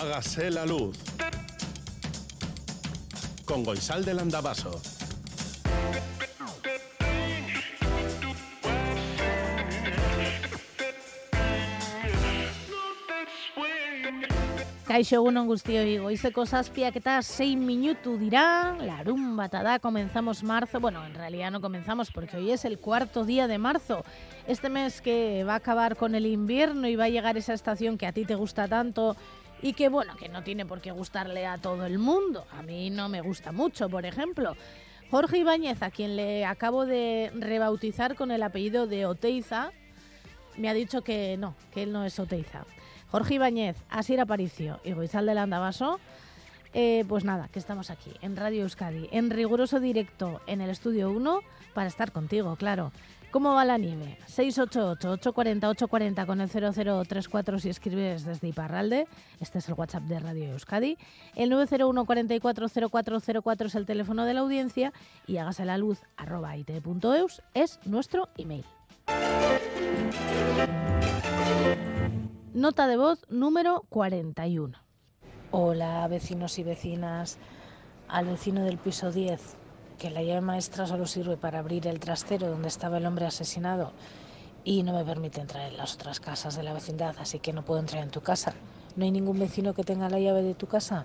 Hágase la luz. Con Goisal del Andabaso. Kaixo egunon guztioi, goizeko zazpiak eta 6 minutu dira, larun bata da, comenzamos marzo, bueno, en realidad no comenzamos porque hoy es el cuarto día de marzo, este mes que va a acabar con el invierno y va a llegar esa estación que a ti te gusta tanto y que bueno, que no tiene por qué gustarle a todo el mundo, a mí no me gusta mucho, por ejemplo. Jorge Ibáñez, a quien le acabo de rebautizar con el apellido de Oteiza, me ha dicho que no, que él no es Oteiza. Jorge Ibáñez, Asier Aparicio y Goizal del Andabaso, eh, pues nada, que estamos aquí en Radio Euskadi, en riguroso directo en el estudio 1 para estar contigo, claro. ¿Cómo va la nieve? 688-840-840 con el 0034 si escribes desde Iparralde. Este es el WhatsApp de Radio Euskadi. El 901 440404 es el teléfono de la audiencia y hágase la luz arroba it.eus es nuestro email. Nota de voz número 41. Hola vecinos y vecinas, al vecino del piso 10, que la llave maestra solo sirve para abrir el trastero donde estaba el hombre asesinado y no me permite entrar en las otras casas de la vecindad, así que no puedo entrar en tu casa. ¿No hay ningún vecino que tenga la llave de tu casa?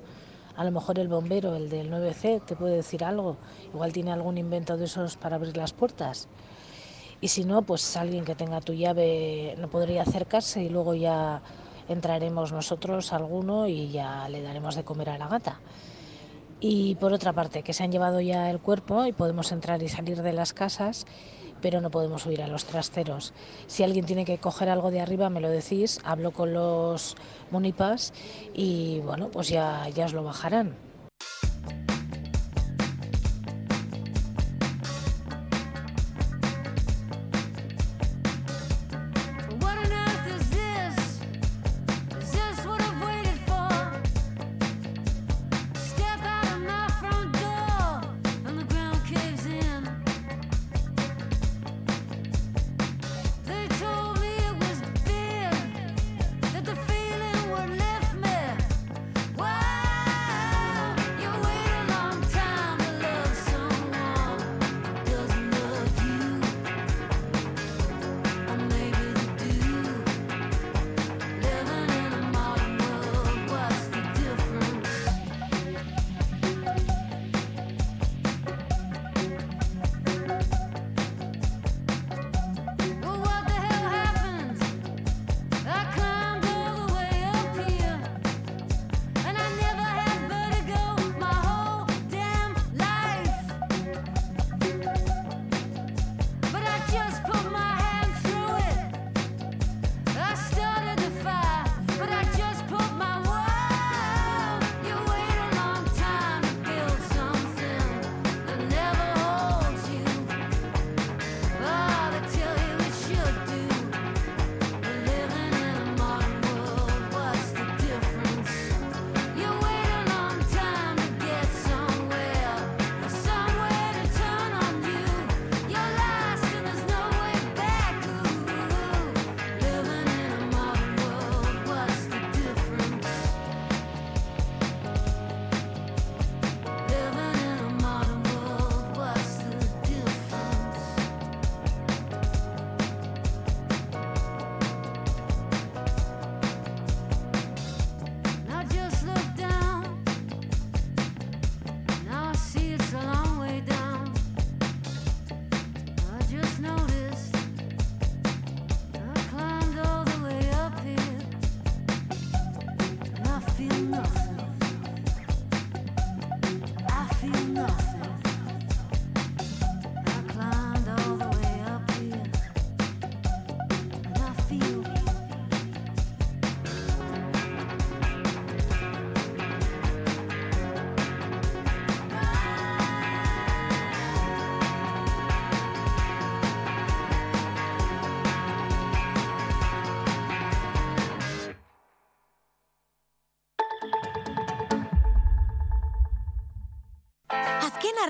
A lo mejor el bombero, el del 9C, te puede decir algo. Igual tiene algún invento de esos para abrir las puertas. Y si no, pues alguien que tenga tu llave no podría acercarse y luego ya entraremos nosotros alguno y ya le daremos de comer a la gata. Y por otra parte, que se han llevado ya el cuerpo y podemos entrar y salir de las casas, pero no podemos subir a los trasteros. Si alguien tiene que coger algo de arriba, me lo decís, hablo con los munipas y bueno, pues ya, ya os lo bajarán.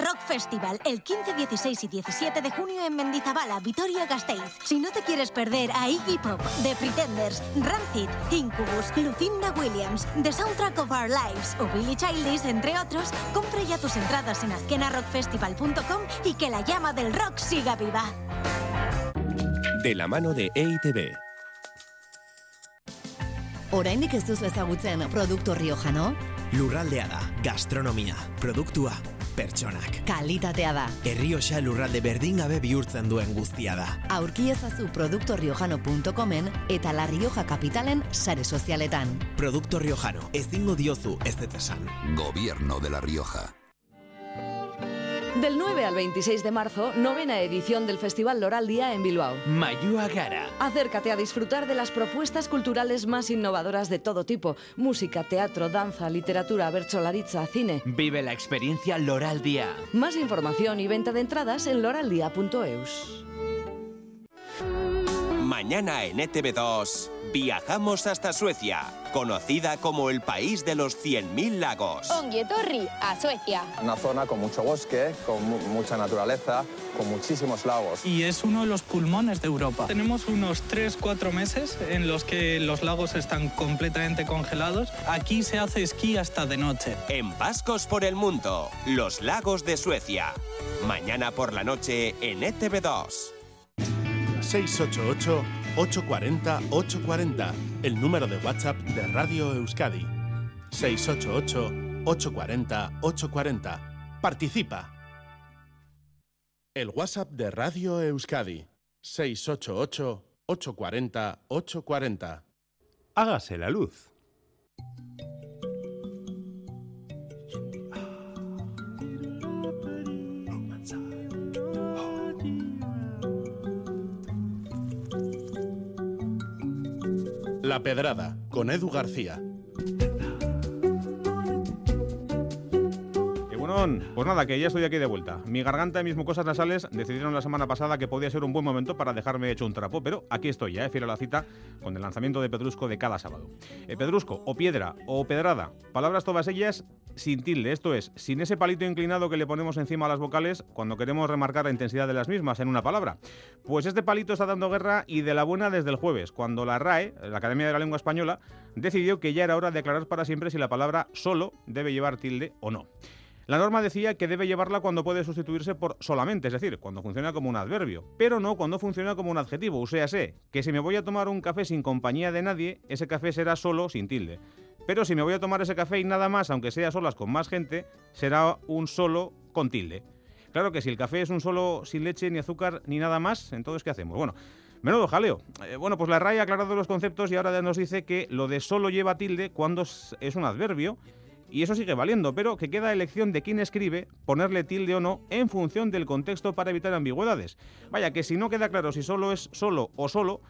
Rock Festival, el 15, 16 y 17 de junio en Mendizabala, Vitoria-Gasteiz. Si no te quieres perder a Iggy Pop, The Pretenders, Rancid, Incubus, Lucinda Williams, The Soundtrack of Our Lives o Billie Childish, entre otros, compra ya tus entradas en azquenarrockfestival.com y que la llama del rock siga viva. De la mano de EITB. Oraindik ez duzu ezagutzen produkto riojano? Lurraldea da, gastronomia, produktua, pertsonak. Kalitatea da. Errioxa lurralde berdin gabe bihurtzen duen guztia da. Aurki ezazu produktoriojano.comen eta La Rioja Kapitalen sare sozialetan. Produkto riojano, ezingo diozu ez esan. Gobierno de La Rioja. Del 9 al 26 de marzo, novena edición del Festival Loral Día en Bilbao. Mayua Gara. Acércate a disfrutar de las propuestas culturales más innovadoras de todo tipo: música, teatro, danza, literatura, bercholaritza, cine. Vive la experiencia Loral Día. Más información y venta de entradas en loraldía.eus. Mañana en ETV2 viajamos hasta Suecia, conocida como el país de los 100.000 lagos. Onguietorri, a Suecia. Una zona con mucho bosque, con mucha naturaleza, con muchísimos lagos. Y es uno de los pulmones de Europa. Tenemos unos 3-4 meses en los que los lagos están completamente congelados. Aquí se hace esquí hasta de noche. En Vascos por el Mundo, los lagos de Suecia. Mañana por la noche en ETV2. 688 840 840, el número de WhatsApp de Radio Euskadi. 688 840 840. Participa. El WhatsApp de Radio Euskadi. 688 840 840. Hágase la luz. La Pedrada, con Edu García. Pues nada, que ya estoy aquí de vuelta. Mi garganta y mis mucosas nasales decidieron la semana pasada que podía ser un buen momento para dejarme hecho un trapo, pero aquí estoy ya, eh, fiel a la cita, con el lanzamiento de Pedrusco de cada sábado. Eh, pedrusco, o piedra, o pedrada, palabras todas ellas sin tilde, esto es, sin ese palito inclinado que le ponemos encima a las vocales cuando queremos remarcar la intensidad de las mismas en una palabra. Pues este palito está dando guerra y de la buena desde el jueves, cuando la RAE, la Academia de la Lengua Española, decidió que ya era hora de aclarar para siempre si la palabra solo debe llevar tilde o no. La norma decía que debe llevarla cuando puede sustituirse por solamente, es decir, cuando funciona como un adverbio, pero no cuando funciona como un adjetivo, o sea, sé que si me voy a tomar un café sin compañía de nadie, ese café será solo sin tilde. Pero si me voy a tomar ese café y nada más, aunque sea solas con más gente, será un solo con tilde. Claro que si el café es un solo sin leche ni azúcar ni nada más, entonces ¿qué hacemos? Bueno, menudo jaleo. Eh, bueno, pues la RAE ha aclarado los conceptos y ahora nos dice que lo de solo lleva tilde cuando es un adverbio y eso sigue valiendo, pero que queda elección de quien escribe ponerle tilde o no en función del contexto para evitar ambigüedades. Vaya, que si no queda claro si solo es solo o solo,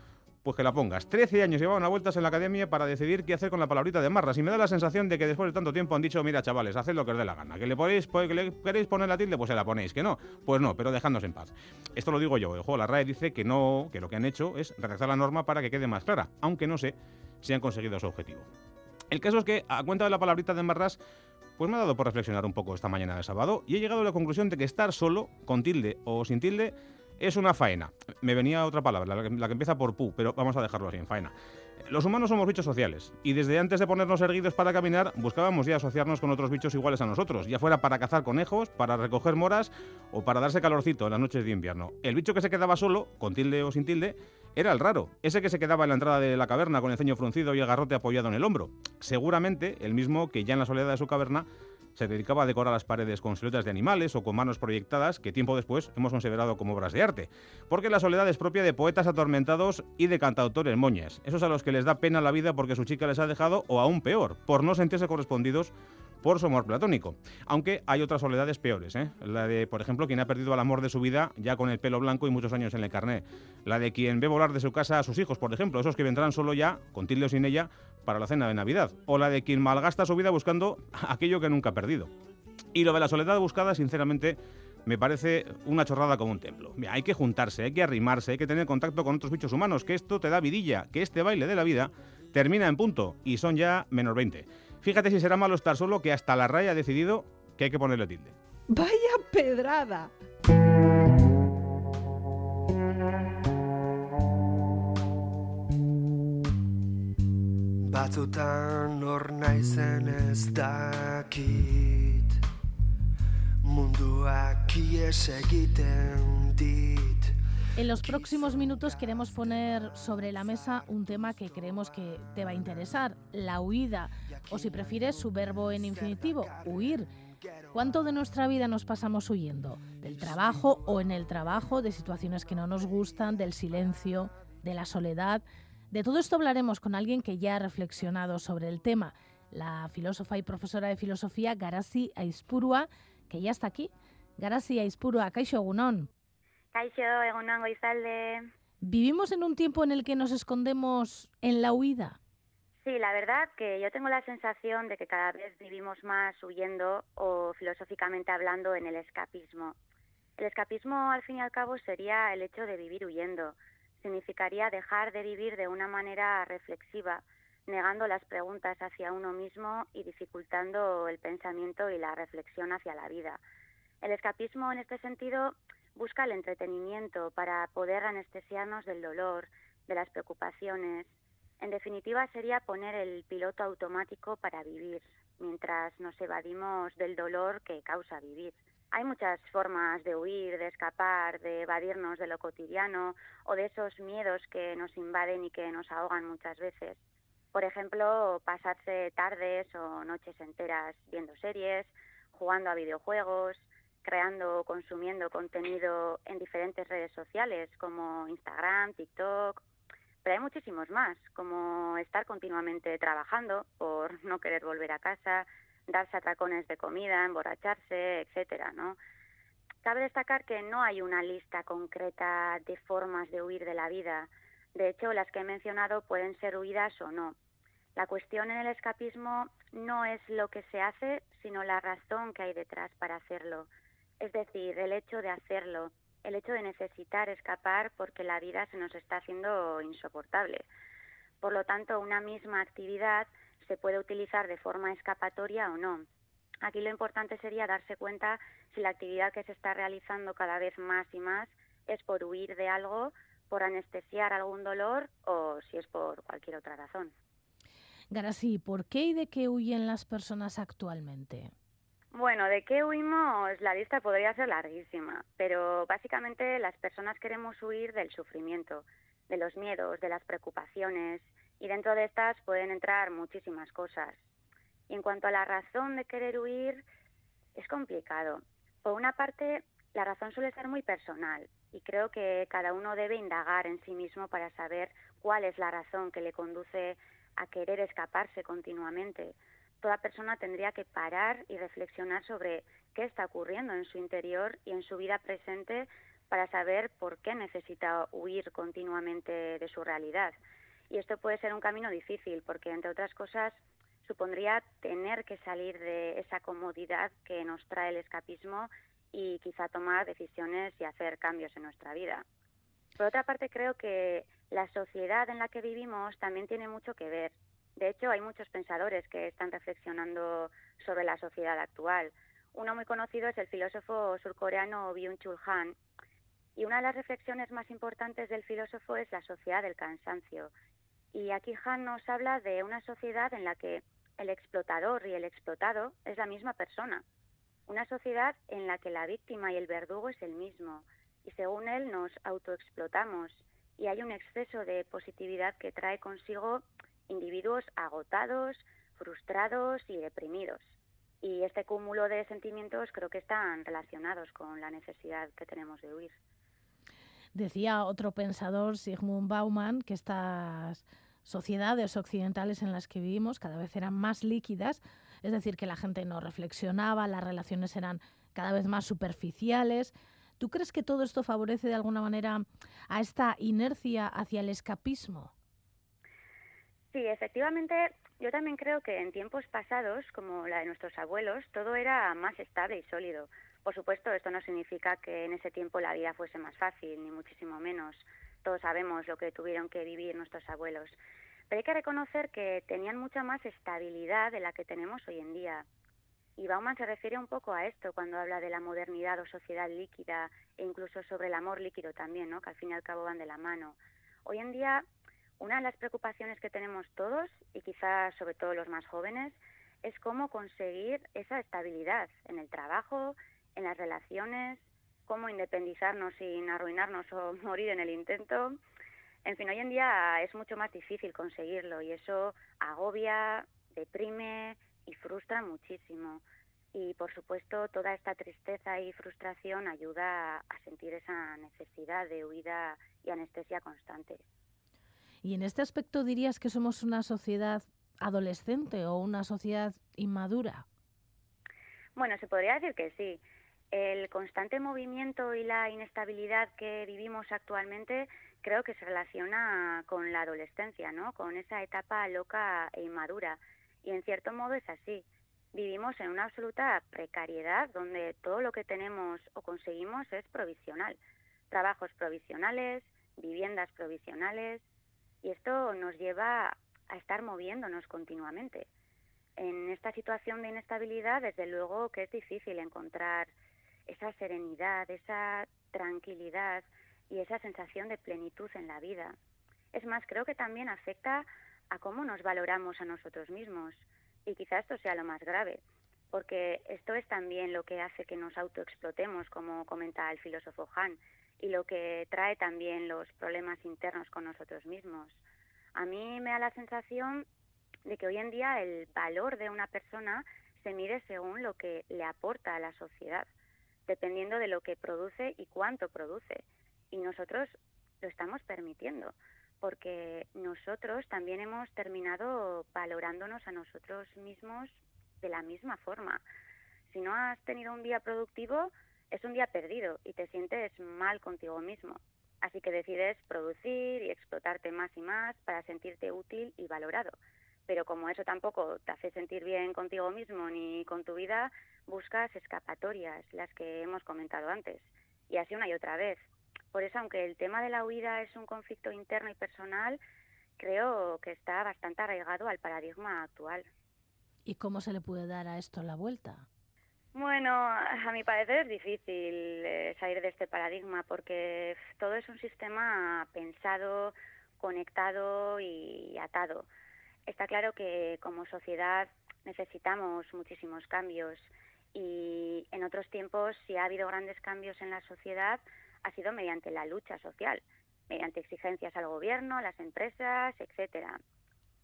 pues que la pongas. 13 años llevaban a vueltas en la academia para decidir qué hacer con la palabrita de marras. Y me da la sensación de que después de tanto tiempo han dicho, mira chavales, haced lo que os dé la gana. Que le, podéis, pues, que le queréis poner la tilde, pues se la ponéis. Que no, pues no, pero dejadnos en paz. Esto lo digo yo. El juego, la RAE dice que no, que lo que han hecho es redactar la norma para que quede más clara. Aunque no sé si han conseguido su objetivo. El caso es que, a cuenta de la palabrita de marras, pues me ha dado por reflexionar un poco esta mañana de sábado y he llegado a la conclusión de que estar solo, con tilde o sin tilde, es una faena. Me venía otra palabra, la que, empieza por pu, pero vamos a dejarlo así, en faena. Los humanos somos bichos sociales y desde antes de ponernos erguidos para caminar buscábamos ya asociarnos con otros bichos iguales a nosotros, ya fuera para cazar conejos, para recoger moras o para darse calorcito en las noches de invierno. El bicho que se quedaba solo, con tilde o sin tilde, era el raro, ese que se quedaba en la entrada de la caverna con el ceño fruncido y el garrote apoyado en el hombro. Seguramente el mismo que ya en la soledad de su caverna se dedicaba a decorar las paredes con siluetas de animales o con manos proyectadas que tiempo después hemos considerado como obras de arte. Porque la soledad es propia de poetas atormentados y de cantautores moñas. Esos a los que les da pena la vida porque su chica les ha dejado o aún peor, por no sentirse correspondidos por su amor platónico. Aunque hay otras soledades peores, ¿eh? La de, por ejemplo, quien ha perdido el amor de su vida ya con el pelo blanco y muchos años en el carné. La de quien ve volar de su casa a sus hijos, por ejemplo, esos que vendrán solo ya, con tilde o sin ella, para la cena de Navidad. O la de quien malgasta su vida buscando aquello que nunca ha perdido. Y lo de la soledad buscada, sinceramente, me parece una chorrada como un templo. Hay que juntarse, hay que arrimarse, hay que tener contacto con otros bichos humanos, que esto te da vidilla, que este baile de la vida termina en punto y son ya menos 20. Fíjate si será malo estar solo que hasta la raya ha decidido que hay que ponerle tilde. Vaya pedrada. Batzutan hor naizen ez dakit Munduak ies egiten dit En los próximos minutos queremos poner sobre la mesa un tema que creemos que te va a interesar, la huida, o si prefieres su verbo en infinitivo, huir. ¿Cuánto de nuestra vida nos pasamos huyendo? Del trabajo o en el trabajo, de situaciones que no nos gustan, del silencio, de la soledad. De todo esto hablaremos con alguien que ya ha reflexionado sobre el tema, la filósofa y profesora de filosofía Garasi Aispurua, que ya está aquí. Garasi Aispurua, Kaixo Egunon. Kaixo, egunon goizalde. ¿Vivimos en un tiempo en el que nos escondemos en la huida? Sí, la verdad que yo tengo la sensación de que cada vez vivimos más huyendo o filosóficamente hablando en el escapismo. El escapismo, al fin y al cabo, sería el hecho de vivir huyendo. Significaría dejar de vivir de una manera reflexiva, negando las preguntas hacia uno mismo y dificultando el pensamiento y la reflexión hacia la vida. El escapismo, en este sentido, busca el entretenimiento para poder anestesiarnos del dolor, de las preocupaciones. En definitiva, sería poner el piloto automático para vivir, mientras nos evadimos del dolor que causa vivir. Hay muchas formas de huir, de escapar, de evadirnos de lo cotidiano o de esos miedos que nos invaden y que nos ahogan muchas veces. Por ejemplo, pasarse tardes o noches enteras viendo series, jugando a videojuegos, creando o consumiendo contenido en diferentes redes sociales como Instagram, TikTok, pero hay muchísimos más, como estar continuamente trabajando por no querer volver a casa, darse atracones de comida, emborracharse, etcétera, ¿no? Cabe destacar que no hay una lista concreta de formas de huir de la vida. De hecho, las que he mencionado pueden ser huidas o no. La cuestión en el escapismo no es lo que se hace, sino la razón que hay detrás para hacerlo. Es decir, el hecho de hacerlo, el hecho de necesitar escapar porque la vida se nos está haciendo insoportable. Por lo tanto, una misma actividad se puede utilizar de forma escapatoria o no. Aquí lo importante sería darse cuenta si la actividad que se está realizando cada vez más y más es por huir de algo, por anestesiar algún dolor o si es por cualquier otra razón. Garasi, ¿por qué y de qué huyen las personas actualmente? Bueno, ¿de qué huimos? La lista podría ser larguísima, pero básicamente las personas queremos huir del sufrimiento, de los miedos, de las preocupaciones, y dentro de estas pueden entrar muchísimas cosas. Y en cuanto a la razón de querer huir, es complicado. Por una parte, la razón suele ser muy personal y creo que cada uno debe indagar en sí mismo para saber cuál es la razón que le conduce a querer escaparse continuamente. Toda persona tendría que parar y reflexionar sobre qué está ocurriendo en su interior y en su vida presente para saber por qué necesita huir continuamente de su realidad. Y esto puede ser un camino difícil porque, entre otras cosas, supondría tener que salir de esa comodidad que nos trae el escapismo y quizá tomar decisiones y hacer cambios en nuestra vida. Por otra parte, creo que la sociedad en la que vivimos también tiene mucho que ver. De hecho, hay muchos pensadores que están reflexionando sobre la sociedad actual. Uno muy conocido es el filósofo surcoreano Byung-Chul Han. Y una de las reflexiones más importantes del filósofo es la sociedad del cansancio. Y aquí Han nos habla de una sociedad en la que el explotador y el explotado es la misma persona. Una sociedad en la que la víctima y el verdugo es el mismo. Y según él nos autoexplotamos y hay un exceso de positividad que trae consigo individuos agotados, frustrados y deprimidos. Y este cúmulo de sentimientos creo que están relacionados con la necesidad que tenemos de huir. Decía otro pensador, Sigmund Bauman, que estas sociedades occidentales en las que vivimos cada vez eran más líquidas, es decir, que la gente no reflexionaba, las relaciones eran cada vez más superficiales. ¿Tú crees que todo esto favorece de alguna manera a esta inercia hacia el escapismo? Sí, efectivamente, yo también creo que en tiempos pasados, como la de nuestros abuelos, todo era más estable y sólido. Por supuesto, esto no significa que en ese tiempo la vida fuese más fácil, ni muchísimo menos. Todos sabemos lo que tuvieron que vivir nuestros abuelos. Pero hay que reconocer que tenían mucha más estabilidad de la que tenemos hoy en día. Y Bauman se refiere un poco a esto cuando habla de la modernidad o sociedad líquida e incluso sobre el amor líquido también, ¿no? que al fin y al cabo van de la mano. Hoy en día, una de las preocupaciones que tenemos todos, y quizás sobre todo los más jóvenes, es cómo conseguir esa estabilidad en el trabajo, en las relaciones, cómo independizarnos sin arruinarnos o morir en el intento. En fin, hoy en día es mucho más difícil conseguirlo y eso agobia, deprime y frustra muchísimo. Y por supuesto, toda esta tristeza y frustración ayuda a sentir esa necesidad de huida y anestesia constante. Y en este aspecto dirías que somos una sociedad adolescente o una sociedad inmadura. Bueno, se podría decir que sí. El constante movimiento y la inestabilidad que vivimos actualmente creo que se relaciona con la adolescencia, ¿no? Con esa etapa loca e inmadura. Y en cierto modo es así. Vivimos en una absoluta precariedad donde todo lo que tenemos o conseguimos es provisional. Trabajos provisionales, viviendas provisionales, y esto nos lleva a estar moviéndonos continuamente. En esta situación de inestabilidad, desde luego que es difícil encontrar esa serenidad, esa tranquilidad y esa sensación de plenitud en la vida. Es más, creo que también afecta a cómo nos valoramos a nosotros mismos. Y quizás esto sea lo más grave, porque esto es también lo que hace que nos autoexplotemos, como comenta el filósofo Han, y lo que trae también los problemas internos con nosotros mismos. A mí me da la sensación de que hoy en día el valor de una persona se mide según lo que le aporta a la sociedad, dependiendo de lo que produce y cuánto produce. Y nosotros lo estamos permitiendo, porque nosotros también hemos terminado valorándonos a nosotros mismos de la misma forma. Si no has tenido un día productivo, es un día perdido y te sientes mal contigo mismo. Así que decides producir y explotarte más y más para sentirte útil y valorado. Pero como eso tampoco te hace sentir bien contigo mismo ni con tu vida, buscas escapatorias, las que hemos comentado antes. Y así una y otra vez. Por eso, aunque el tema de la huida es un conflicto interno y personal, creo que está bastante arraigado al paradigma actual. ¿Y cómo se le puede dar a esto la vuelta? Bueno, a mi parecer es difícil eh, salir de este paradigma porque todo es un sistema pensado, conectado y atado. Está claro que como sociedad necesitamos muchísimos cambios y en otros tiempos si ha habido grandes cambios en la sociedad ha sido mediante la lucha social, mediante exigencias al gobierno, las empresas, etcétera.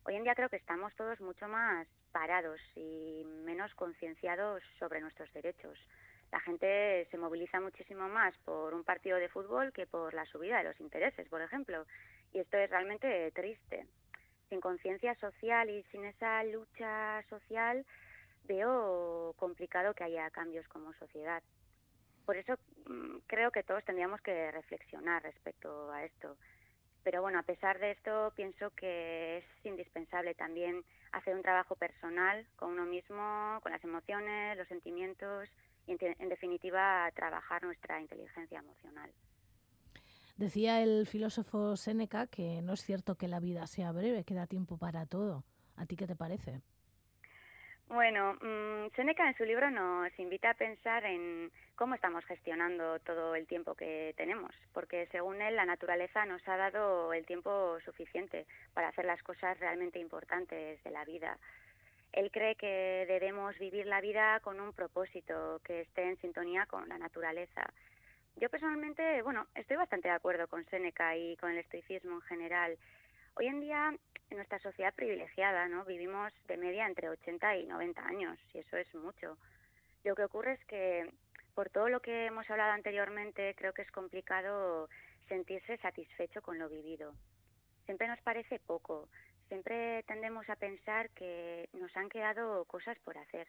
Hoy en día creo que estamos todos mucho más parados y menos concienciados sobre nuestros derechos. La gente se moviliza muchísimo más por un partido de fútbol que por la subida de los intereses, por ejemplo. Y esto es realmente triste. Sin conciencia social y sin esa lucha social veo complicado que haya cambios como sociedad. Por eso mm, creo que todos tendríamos que reflexionar respecto a esto. Pero bueno, a pesar de esto, pienso que es indispensable también hacer un trabajo personal con uno mismo, con las emociones, los sentimientos y, en, definitiva, trabajar nuestra inteligencia emocional. Decía el filósofo Séneca que no es cierto que la vida sea breve, que da tiempo para todo. ¿A ti qué te parece? Bueno, mmm, Seneca en su libro nos invita a pensar en cómo estamos gestionando todo el tiempo que tenemos, porque según él la naturaleza nos ha dado el tiempo suficiente para hacer las cosas realmente importantes de la vida. Él cree que debemos vivir la vida con un propósito que esté en sintonía con la naturaleza. Yo personalmente, bueno, estoy bastante de acuerdo con Seneca y con el estoicismo en general. Hoy en día, en nuestra sociedad privilegiada, ¿no? Vivimos de media entre 80 y 90 años, y eso es mucho. Lo que ocurre es que, por todo lo que hemos hablado anteriormente, creo que es complicado sentirse satisfecho con lo vivido. Siempre nos parece poco, siempre tendemos a pensar que nos han quedado cosas por hacer.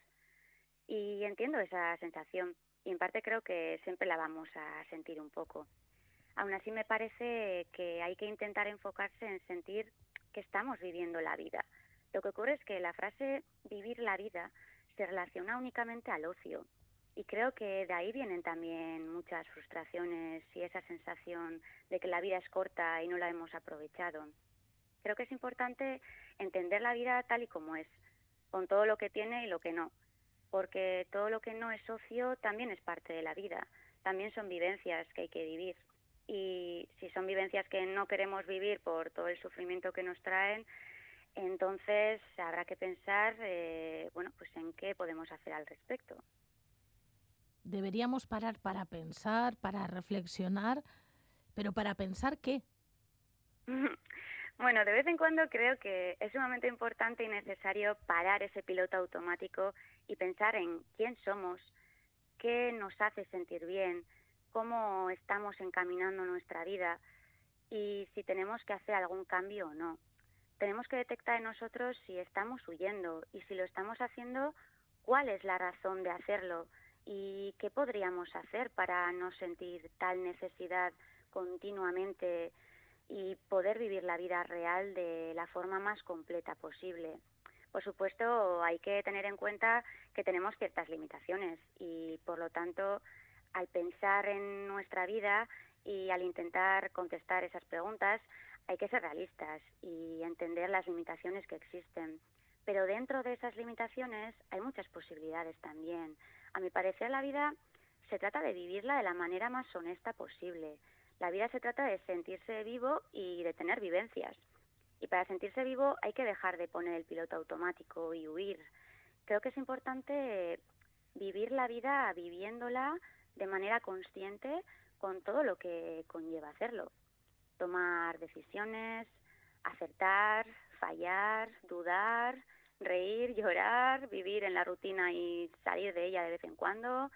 Y entiendo esa sensación, y en parte creo que siempre la vamos a sentir un poco. Aún así me parece que hay que intentar enfocarse en sentir que estamos viviendo la vida. Lo que ocurre es que la frase vivir la vida se relaciona únicamente al ocio y creo que de ahí vienen también muchas frustraciones y esa sensación de que la vida es corta y no la hemos aprovechado. Creo que es importante entender la vida tal y como es, con todo lo que tiene y lo que no, porque todo lo que no es ocio también es parte de la vida, también son vivencias que hay que vivir. Y si son vivencias que no queremos vivir por todo el sufrimiento que nos traen, entonces habrá que pensar, eh, bueno, pues en qué podemos hacer al respecto. Deberíamos parar para pensar, para reflexionar, pero para pensar qué. Bueno, de vez en cuando creo que es sumamente importante y necesario parar ese piloto automático y pensar en quién somos, qué nos hace sentir bien, cómo estamos encaminando nuestra vida y si tenemos que hacer algún cambio o no. Tenemos que detectar en nosotros si estamos huyendo y si lo estamos haciendo, cuál es la razón de hacerlo y qué podríamos hacer para no sentir tal necesidad continuamente y poder vivir la vida real de la forma más completa posible. Por supuesto, hay que tener en cuenta que tenemos ciertas limitaciones y, por lo tanto, al pensar en nuestra vida y al intentar contestar esas preguntas, hay que ser realistas y entender las limitaciones que existen. Pero dentro de esas limitaciones hay muchas posibilidades también. A mi parecer, la vida se trata de vivirla de la manera más honesta posible, la vida se trata de sentirse vivo y de tener vivencias. Y para sentirse vivo hay que dejar de poner el piloto automático y huir. Creo que es importante vivir la vida viviéndola de manera consciente con todo lo que conlleva hacerlo. Tomar decisiones, acertar, fallar, dudar, reír, llorar, vivir en la rutina y salir de ella de vez en cuando,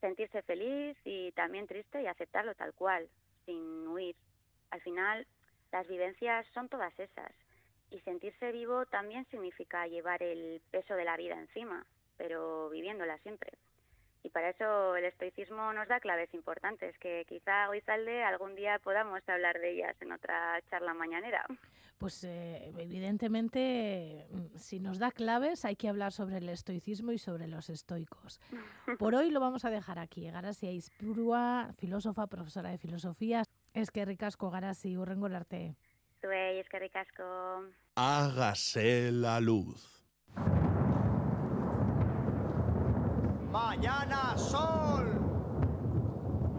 sentirse feliz y también triste y aceptarlo tal cual, sin huir. Al final, las vivencias son todas esas. Y sentirse vivo también significa llevar el peso de la vida encima, pero viviéndola siempre. Y para eso el estoicismo nos da claves importantes, que quizá hoy salde algún día podamos hablar de ellas en otra charla mañanera. Pues eh, evidentemente, mm, si nos da claves, hay que hablar sobre el estoicismo y sobre los estoicos. Por hoy lo vamos a dejar aquí. Garasia Ispurua, filósofa, profesora de filosofía. Es que ricasco, Garasi, urrengo arte. Zuei, es que ricasco. Hágase la luz. Mañana sol.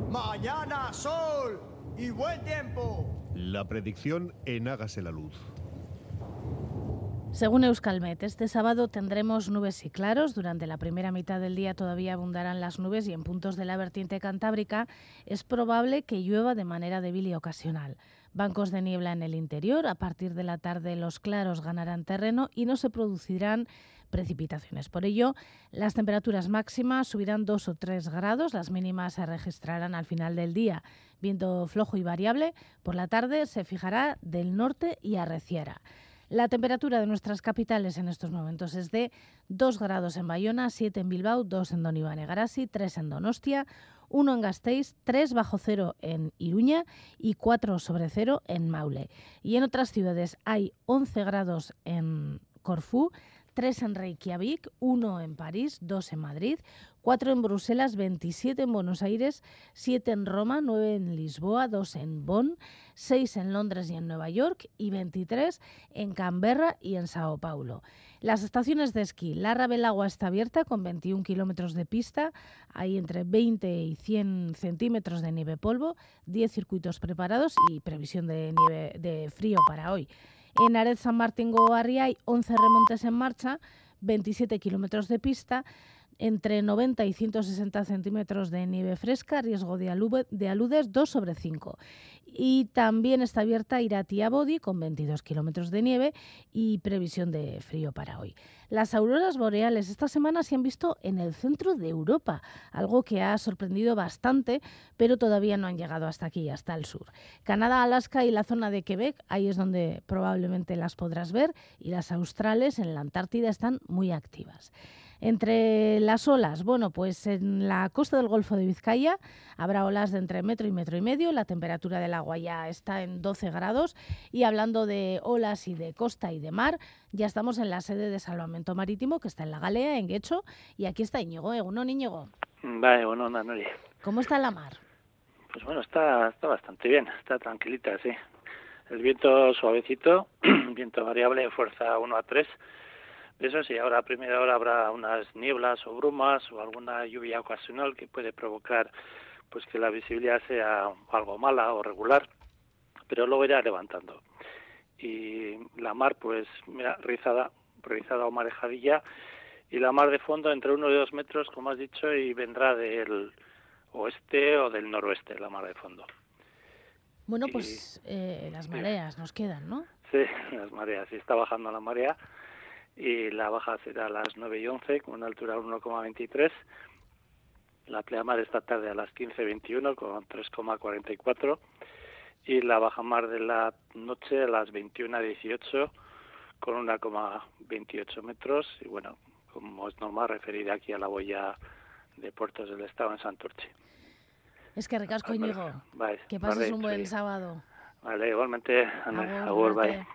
Mañana sol. Y buen tiempo. La predicción en Hágase la Luz. Según Euskalmet, este sábado tendremos nubes y claros. Durante la primera mitad del día todavía abundarán las nubes y en puntos de la vertiente cantábrica es probable que llueva de manera débil y ocasional. Bancos de niebla en el interior. A partir de la tarde los claros ganarán terreno y no se producirán precipitaciones. Por ello, las temperaturas máximas subirán 2 o 3 grados, las mínimas se registrarán al final del día. Viento flojo y variable, por la tarde se fijará del norte y arreciará. La temperatura de nuestras capitales en estos momentos es de 2 grados en Bayona, 7 en Bilbao, 2 en Don Iván Egarasi, 3 en Donostia, 1 en Gasteiz, 3 bajo cero en Iruña y 4 sobre cero en Maule. Y en otras ciudades hay 11 grados en Corfú, 3 en Reykjavik, 1 en París, 2 en Madrid, 4 en Bruselas, 27 en Buenos Aires, 7 en Roma, 9 en Lisboa, 2 en Bonn, 6 en Londres y en Nueva York y 23 en Canberra y en Sao Paulo. Las estaciones de esquí, la Rabelagua está abierta con 21 kilómetros de pista, hay entre 20 y 100 centímetros de nieve polvo, 10 circuitos preparados y previsión de, nieve, de frío para hoy. En Ared San Martín Goarri hay 11 remontes en marcha, 27 kilómetros de pista, entre 90 y 160 centímetros de nieve fresca, riesgo de, de aludes 2 sobre 5. Y también está abierta Iratia Body con 22 kilómetros de nieve y previsión de frío para hoy. Las auroras boreales esta semana se han visto en el centro de Europa, algo que ha sorprendido bastante, pero todavía no han llegado hasta aquí, hasta el sur. Canadá, Alaska y la zona de Quebec, ahí es donde probablemente las podrás ver, y las australes en la Antártida están muy activas. Entre las olas, bueno, pues en la costa del Golfo de Vizcaya habrá olas de entre metro y metro y medio, la temperatura del agua ya está en 12 grados y hablando de olas y de costa y de mar, ya estamos en la sede de salvamento marítimo que está en la Galea, en Guecho, y aquí está Íñigo, ¿eh? ¿no, Íñigo? Vale, bueno, onda, Nori. ¿Cómo está la mar? Pues bueno, está, está bastante bien, está tranquilita, sí. El viento suavecito, viento variable, fuerza 1 a 3, Eso sí, ahora a primera hora habrá unas nieblas o brumas o alguna lluvia ocasional que puede provocar pues que la visibilidad sea algo mala o regular, pero luego irá levantando. Y la mar, pues, mira, rizada, rizada o marejadilla, y la mar de fondo entre uno y dos metros, como has dicho, y vendrá del oeste o del noroeste, la mar de fondo. Bueno, pues eh, las mareas nos quedan, ¿no? Sí, las mareas, sí está bajando la marea y la baja será a las 9 y 11 con una altura de 1,23. La pleamar esta tarde a las 15.21 con 3,44 y la baja mar de la noche a las 21.18 con 1,28 metros y bueno, como es normal, referida aquí a la boya de puertos del Estado en Santurce. Es que recasco, Íñigo. Que pases un buen sábado. Vale, igualmente, Agur, agur, bye.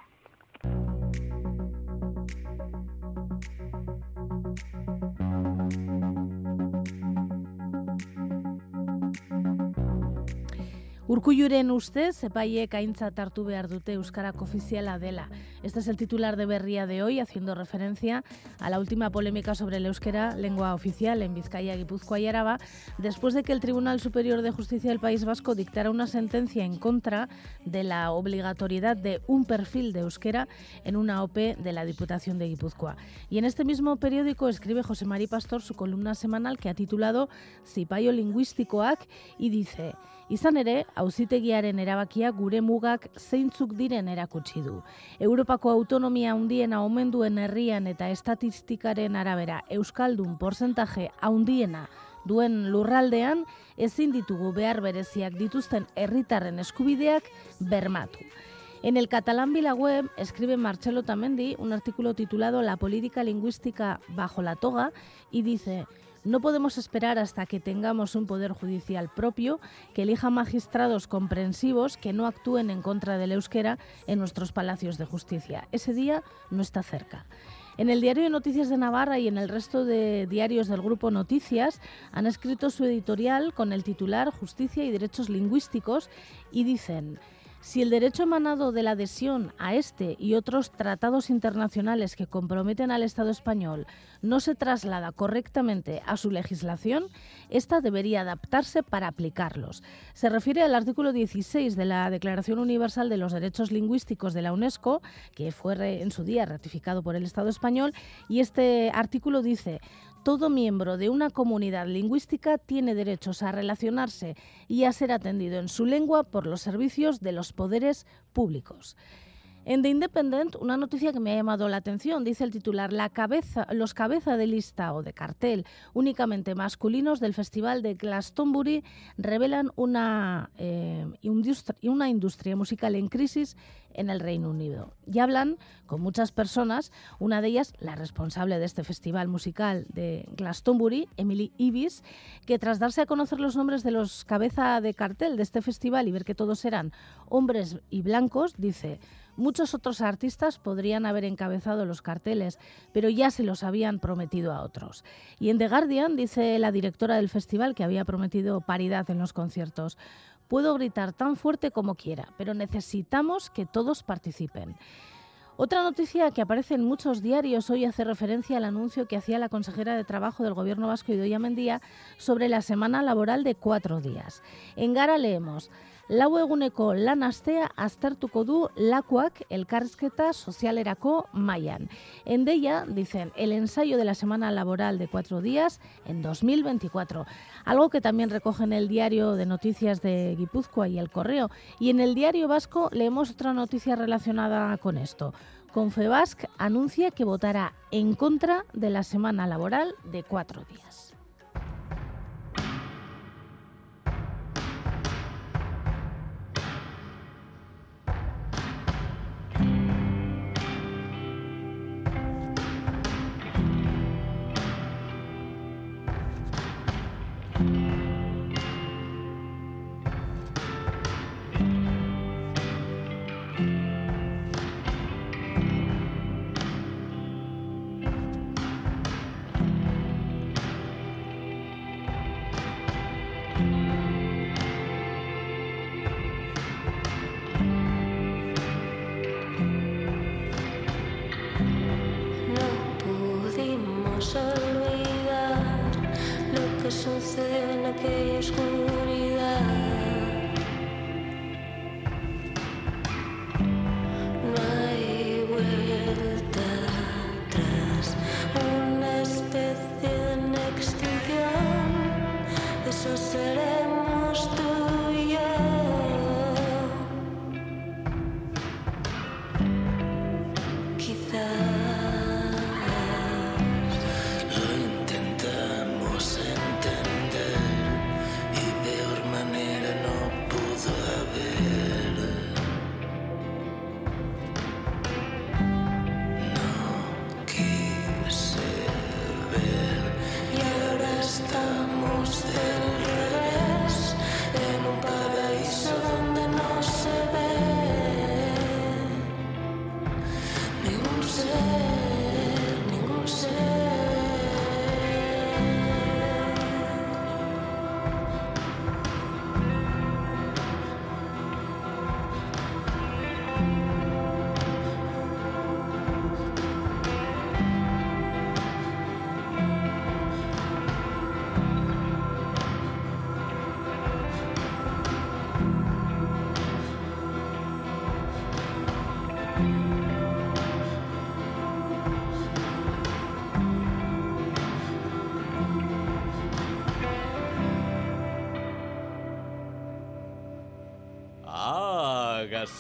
Urkulluren ustez, epaiek aintzat hartu behar dute euskarak ofiziala dela. Este es el titular de Berría de hoy, haciendo referencia a la última polémica sobre el euskera, lengua oficial en Vizcaya, Guipúzcoa y Araba, después de que el Tribunal Superior de Justicia del País Vasco dictara una sentencia en contra de la obligatoriedad de un perfil de euskera en una OP de la Diputación de Guipúzcoa. Y en este mismo periódico escribe José Mari Pastor su columna semanal que ha titulado Zipaio Linguistikoak y dice Izan ere, auzitegiaren erabakia gure mugak zeintzuk diren erakutsi du. Europako autonomia handiena omen duen herrian eta estatistikaren arabera euskaldun porcentaje handiena duen lurraldean ezin ditugu behar bereziak dituzten herritarren eskubideak bermatu. En el catalán Vilaweb escribe Marcelo Tamendi un artículo titulado La política lingüística bajo la toga y dice no podemos esperar hasta que tengamos un poder judicial propio que elija magistrados comprensivos que no actúen en contra del euskera en nuestros palacios de justicia. Ese día no está cerca. En el diario de Noticias de Navarra y en el resto de diarios del grupo Noticias han escrito su editorial con el titular Justicia y Derechos Lingüísticos y dicen si el derecho emanado de la adhesión a este y otros tratados internacionales que comprometen al Estado español no se traslada correctamente a su legislación, esta debería adaptarse para aplicarlos. Se refiere al artículo 16 de la Declaración Universal de los Derechos Lingüísticos de la UNESCO, que fue en su día ratificado por el Estado español, y este artículo dice todo miembro de una comunidad lingüística tiene derechos a relacionarse y a ser atendido en su lengua por los servicios de los poderes públicos. En The Independent, una noticia que me ha llamado la atención, dice el titular, la cabeza, los cabeza de lista o de cartel únicamente masculinos del Festival de Glastonbury revelan una, eh, industria, una industria musical en crisis en el Reino Unido. Y hablan con muchas personas, una de ellas la responsable de este festival musical de Glastonbury, Emily Ibis, que tras darse a conocer los nombres de los cabeza de cartel de este festival y ver que todos eran hombres y blancos, dice, Muchos otros artistas podrían haber encabezado los carteles, pero ya se los habían prometido a otros. Y en The Guardian dice la directora del festival que había prometido paridad en los conciertos. Puedo gritar tan fuerte como quiera, pero necesitamos que todos participen. Otra noticia que aparece en muchos diarios hoy hace referencia al anuncio que hacía la consejera de Trabajo del Gobierno vasco, Idoia Mendía, sobre la semana laboral de cuatro días. En Gara leemos, lau eguneko lan astea aztertuko du lakuak elkarrizketa sozialerako mailan. En Deia dicen el ensayo de la semana laboral de cuatro días en 2024, algo que también recoge en el diario de noticias de Guipúzcoa y el Correo. Y en el diario vasco leemos otra noticia relacionada con esto. Confebask anuncia que votará en contra de la semana laboral de cuatro días.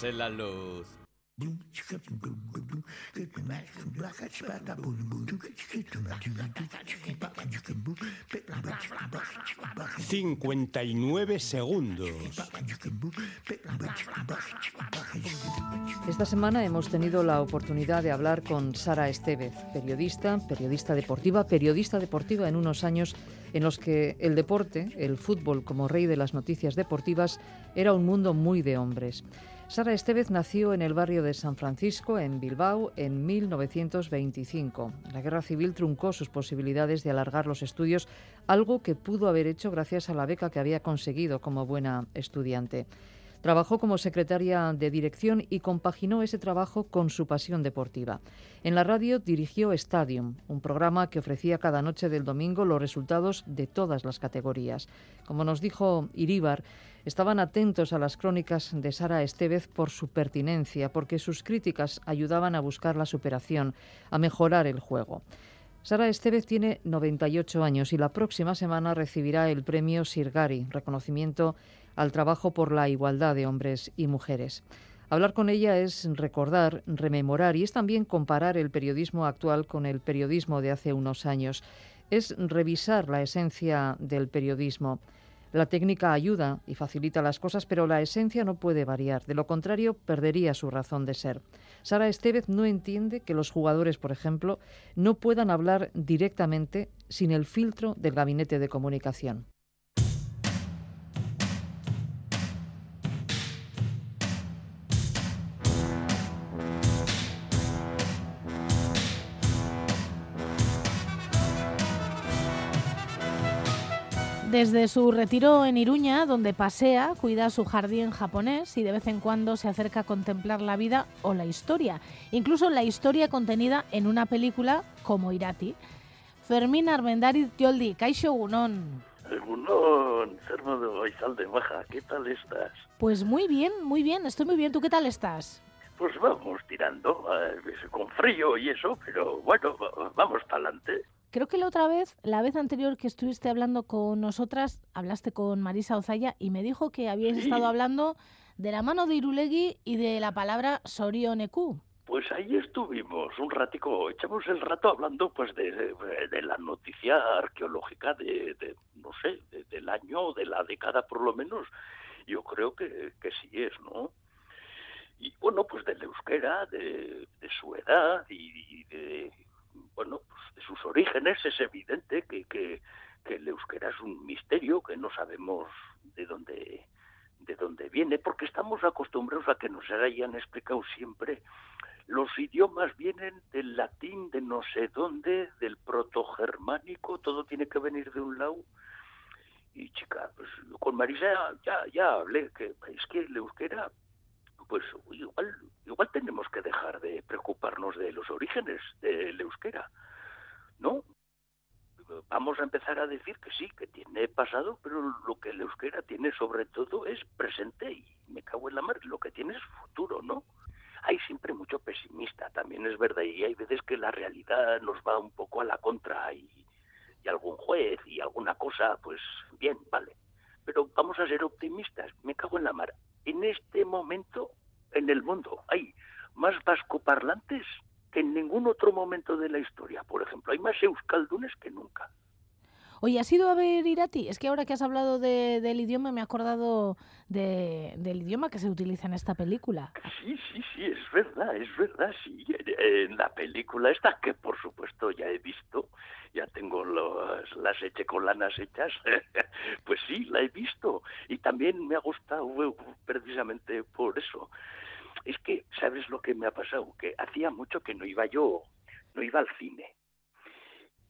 Hágase la luz. 59 segundos. Esta semana hemos tenido la oportunidad de hablar con Sara Estevez, periodista, periodista deportiva, periodista deportiva en unos años en los que el deporte, el fútbol como rey de las noticias deportivas, era un mundo muy de hombres. Sara Estevez nació en el barrio de San Francisco, en Bilbao, en 1925. La guerra civil truncó sus posibilidades de alargar los estudios, algo que pudo haber hecho gracias a la beca que había conseguido como buena estudiante. Trabajó como secretaria de dirección y compaginó ese trabajo con su pasión deportiva. En la radio dirigió Stadium, un programa que ofrecía cada noche del domingo los resultados de todas las categorías. Como nos dijo Iríbar, estaban atentos a las crónicas de Sara Estevez por su pertinencia, porque sus críticas ayudaban a buscar la superación, a mejorar el juego. Sara Estevez tiene 98 años y la próxima semana recibirá el premio Sirgari, reconocimiento al trabajo por la igualdad de hombres y mujeres. Hablar con ella es recordar, rememorar y es también comparar el periodismo actual con el periodismo de hace unos años. Es revisar la esencia del periodismo. La técnica ayuda y facilita las cosas, pero la esencia no puede variar. De lo contrario, perdería su razón de ser. Sara Estevez no entiende que los jugadores, por ejemplo, no puedan hablar directamente sin el filtro del gabinete de comunicación. Desde su retiro en Iruña, donde pasea, cuida su jardín japonés y de vez en cuando se acerca a contemplar la vida o la historia, incluso la historia contenida en una película como Irati. Fermín Armendariz Yoldi, Kaixo Gunón. Egunon, Sermo de Baja, ¿qué tal estás? Pues muy bien, muy bien, estoy muy bien. ¿Tú qué tal estás? Pues vamos tirando, eh, con frío y eso, pero bueno, va- vamos para adelante. Creo que la otra vez, la vez anterior que estuviste hablando con nosotras, hablaste con Marisa Ozaya y me dijo que habíais Sí. estado hablando de la mano de Irulegui y de la palabra Sorioneku. Pues ahí estuvimos un ratico, echamos el rato hablando pues de, de- de la noticia arqueológica de, de, no sé, de- del año, de la década por lo menos. Yo creo que, que sí es, ¿no? Y bueno, pues del euskera, de, de su edad y, y de, bueno, pues de sus orígenes, es evidente que, que, que el euskera es un misterio, que no sabemos de dónde, de dónde viene, porque estamos acostumbrados a que nos hayan explicado siempre los idiomas vienen del latín, de no sé dónde, del protogermánico, todo tiene que venir de un lado. Y chica, pues con Marisa ya, ya hablé, que es que el euskera, pues igual, igual tenemos que dejar de preocuparnos de los orígenes del euskera, ¿no? vamos a empezar a decir que sí, que tiene pasado, pero lo que el euskera tiene sobre todo es presente y me cago en la mar, lo que tiene es futuro, ¿no? Hay siempre mucho pesimista, también es verdad, y hay veces que la realidad nos va un poco a la contra y, y algún juez y alguna cosa, pues bien, vale. Pero vamos a ser optimistas, me cago en la mar. En este momento, en el mundo, hay más vascoparlantes que en ningún otro momento de la historia. Por ejemplo, hay más euskaldunes que nunca. Oye, ¿has ido a ver Irati? Es que ahora que has hablado de- del idioma me he acordado de- del idioma que se utiliza en esta película. Sí, sí, sí, es verdad, es verdad, sí. En, la película esta, que por supuesto ya he visto, ya tengo las echecolanas hechas, pues sí, la he visto. Y también me ha gustado eh, precisamente por eso. Es que, ¿sabes lo que me ha pasado? Que hacía mucho que no iba yo, no iba al cine.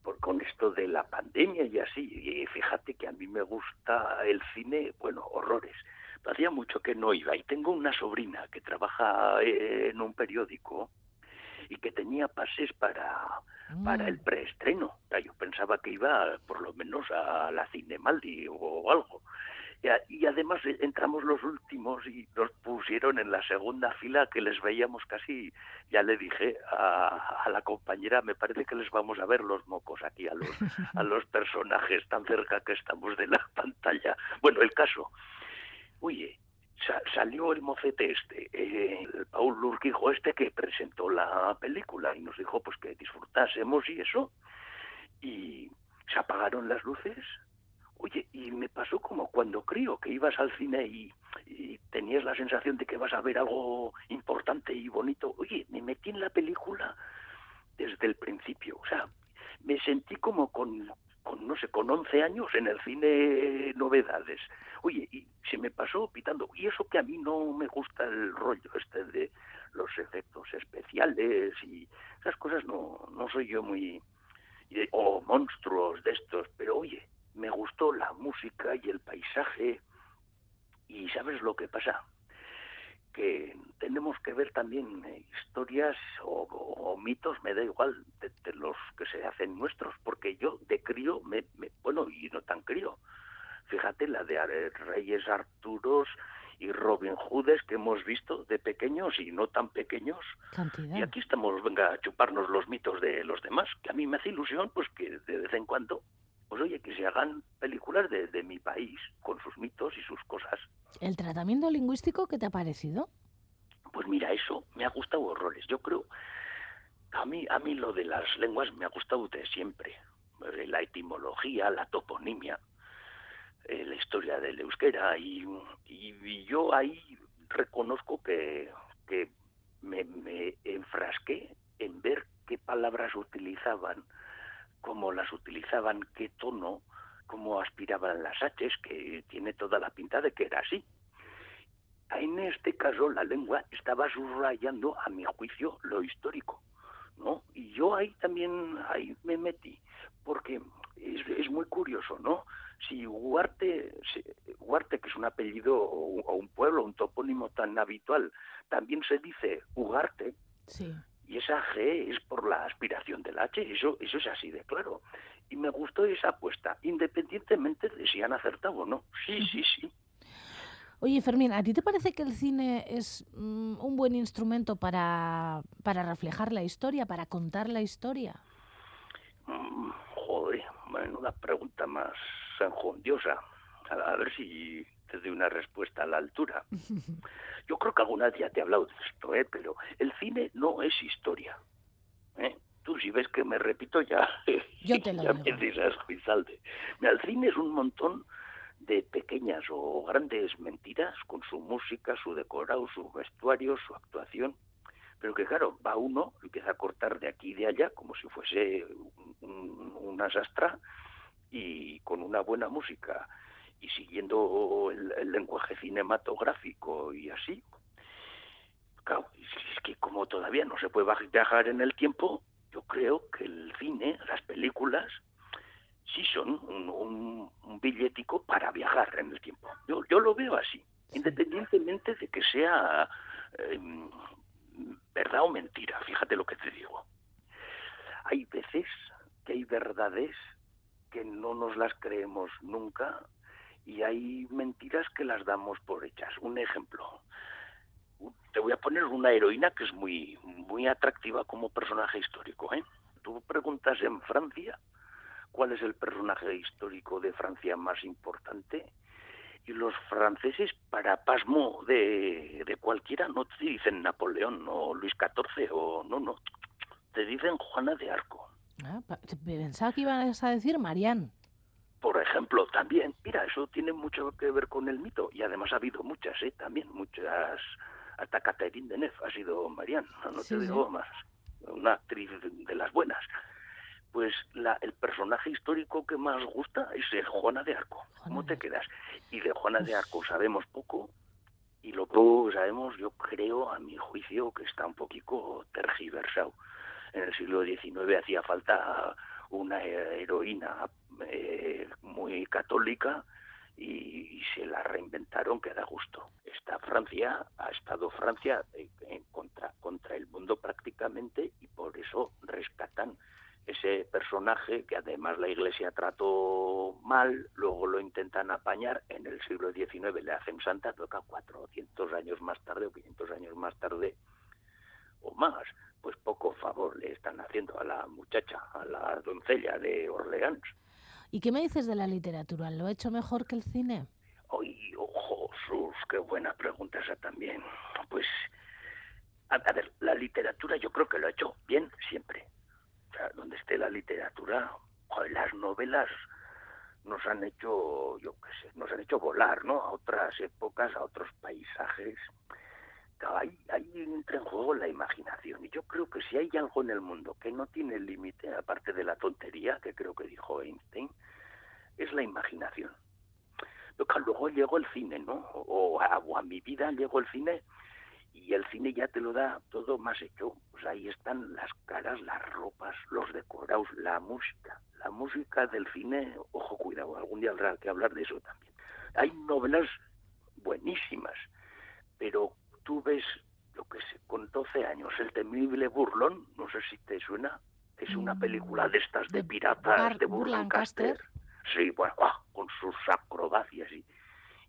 Por, con esto de la pandemia y así. Y fíjate que a mí me gusta el cine, bueno, horrores. Hacía mucho que no iba. Y tengo una sobrina que trabaja eh, en un periódico y que tenía pases para, para el preestreno. O sea, yo pensaba que iba por lo menos a la Cinemaldi o algo. Y, además eh, entramos los últimos y nos pusieron en la segunda fila que les veíamos casi, ya le dije a, a la compañera, me parece que les vamos a ver los mocos aquí a los, a los personajes tan cerca que estamos de la pantalla. Bueno, el caso, oye, sa- salió el mocete este, eh, el Paul Lurquijo este que presentó la película y nos dijo pues que disfrutásemos y eso, y se apagaron las luces. Oye, y me pasó como cuando crío, que ibas al cine y, tenías la sensación de que vas a ver algo importante y bonito. Oye, me metí en la película desde el principio. O sea, me sentí como con, con no sé, con 11 años en el cine novedades. Oye, y se me pasó pitando. Y eso que a mí no me gusta el rollo este de los efectos especiales y esas cosas no, no soy yo muy... o monstruos de estos, pero oye, me gustó la música y el paisaje. Y ¿sabes lo que pasa? que tenemos que ver también eh, historias o, o mitos, me da igual, de, de los que se hacen nuestros, porque yo de crío, me, me- bueno, y no tan crío, fíjate la de Reyes Arturos y Robin Hoodes que hemos visto de pequeños y no tan pequeños. Cantidad. Y aquí estamos, venga, a chuparnos los mitos de los demás, que a mí me hace ilusión, pues que de vez en cuando, pues oye, que se hagan películas de, de mi país, con sus mitos y sus cosas. ¿El tratamiento lingüístico qué te ha parecido? Pues mira, eso me ha gustado horrores. Yo creo, a mí, a mí lo de las lenguas me ha gustado de siempre. Eh, La etimología, la toponimia, eh, la historia del euskera. Y, y- y yo ahí reconozco que, que me, me enfrasqué en ver qué palabras utilizaban, cómo las utilizaban, qué tono, cómo aspiraban las H's, que tiene toda la pinta de que era así. En este caso, la lengua estaba subrayando, a mi juicio, lo histórico, ¿no? Y yo ahí también ahí me metí, porque es, muy curioso, ¿no? Si Huarte, si- que es un apellido o, o un pueblo, un topónimo tan habitual, también se dice Ugarte, Sí. Y esa G es por la aspiración del H, eso, eso es así de claro. Y me gustó esa apuesta, independientemente de si han acertado o no. Sí, sí, sí. Oye, Fermín, ¿a ti te parece que el cine es mm, un buen instrumento para, para reflejar la historia, para contar la historia? Mm, Joder, menuda pregunta más enjundiosa. A, a ver si doy una respuesta a la altura. Yo creo que alguna vez ya te he hablado de esto, ¿eh? pero el cine no es historia. ¿eh? Tú si ves que me repito ya, Yo te lo ya me dices. Mira, el cine es un montón de pequeñas o grandes mentiras con su música, su decorado, su vestuario, su actuación. Pero que claro, va uno, empieza a cortar de aquí y de allá como si fuese un- un- una sastra y con una buena música y siguiendo el, el lenguaje cinematográfico y así. Claro, es que como todavía no se puede viajar en el tiempo, yo creo que el cine, las películas, sí son un, un- un billetico para viajar en el tiempo. Yo, yo lo veo así, independientemente de que sea eh, verdad o mentira, fíjate lo que te digo. Hay veces que hay verdades que no nos las creemos nunca y hay mentiras que las damos por hechas. Un ejemplo, te voy a poner una heroína que es muy, muy atractiva como personaje histórico. ¿eh? Tú preguntas en Francia cuál es el personaje histórico de Francia más importante y los franceses, para pasmo de, de cualquiera, no te dicen Napoleón o Luis XIV o no, no, te dicen Juana de Arco. Ah, pensaba que ibas a decir Marianne. Por ejemplo, también, mira, eso tiene mucho que ver con el mito y además ha habido muchas, ¿eh? También muchas, hasta Catherine Deneuve ha sido Marianne, no, No Sí, te sí. digo más, una actriz de, de las buenas. Pues la, el personaje histórico que más gusta es el Juana de Arco. ¿Cómo te quedas? Y de Juana de Arco sabemos poco y lo poco que sabemos, yo creo, a mi juicio, que está un poquito tergiversado. En el siglo XIX hacía falta una heroína eh, muy católica y, se la reinventaron que da gusto. Esta Francia ha estado Francia en contra, contra el mundo prácticamente y por eso rescatan ese personaje que además la Iglesia trató mal, luego lo intentan apañar, en el siglo XIX le hacen santa, toca 400 años más tarde o 500 años más tarde o más, pues poco favor le están haciendo a la muchacha, a la doncella de Orleans. ¿Y qué me dices de la literatura? ¿Lo ha hecho mejor que el cine? Ay, ojo, sus, qué buena pregunta esa también. Pues, a, a ver, la literatura yo creo que lo ha hecho bien siempre. O sea, donde esté la literatura, joder, las novelas nos han hecho, yo qué sé, nos han hecho volar, ¿no? A otras épocas, a otros paisajes. Ahí, ahí entra en juego la imaginación. Y yo creo que si hay algo en el mundo que no tiene límite, aparte de la tontería, que creo que dijo Einstein, es la imaginación. Claro, luego llegó el cine, ¿no? O a, o a mi vida llegó el cine y el cine ya te lo da todo más hecho. Pues ahí están las caras, las ropas, los decorados, la música. La música del cine, ojo, cuidado, algún día habrá que hablar de eso también. Hay novelas buenísimas, pero tú ves, yo qué sé, con 12 años, El temible burlón, no sé si te suena, es una película de estas de piratas Bar- de Burlancaster. Burlancaster. Sí, bueno, ¡ah! con sus acrobacias y,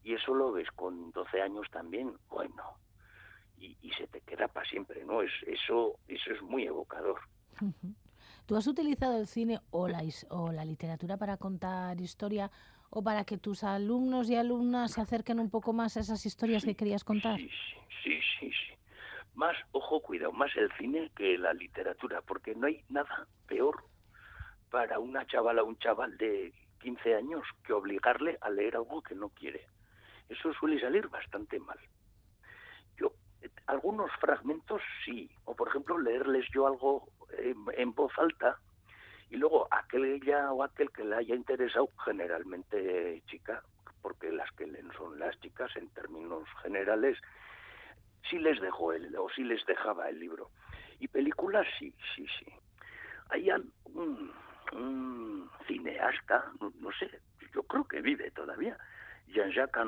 y eso lo ves con 12 años también, bueno, y, y se te queda para siempre, ¿no? Es, eso, eso es muy evocador. ¿Tú has utilizado el cine o la, o la literatura para contar historia o para que tus alumnos y alumnas se acerquen un poco más a esas historias que querías contar? Sí, sí, sí, sí. Más, ojo, cuidado, más el cine que la literatura, porque no hay nada peor para una chavala o un chaval de 15 años que obligarle a leer algo que no quiere. Eso suele salir bastante mal. Yo, eh, algunos fragmentos sí, o por ejemplo leerles yo algo en, en voz alta y luego aquella o aquel que le haya interesado, generalmente chica, porque las que leen son las chicas en términos generales, sí les dejó el, o sí les dejaba el libro. Y películas sí, sí, sí. Hay un, un cineasta, no, sé, yo creo que vive todavía, Jean-Jacques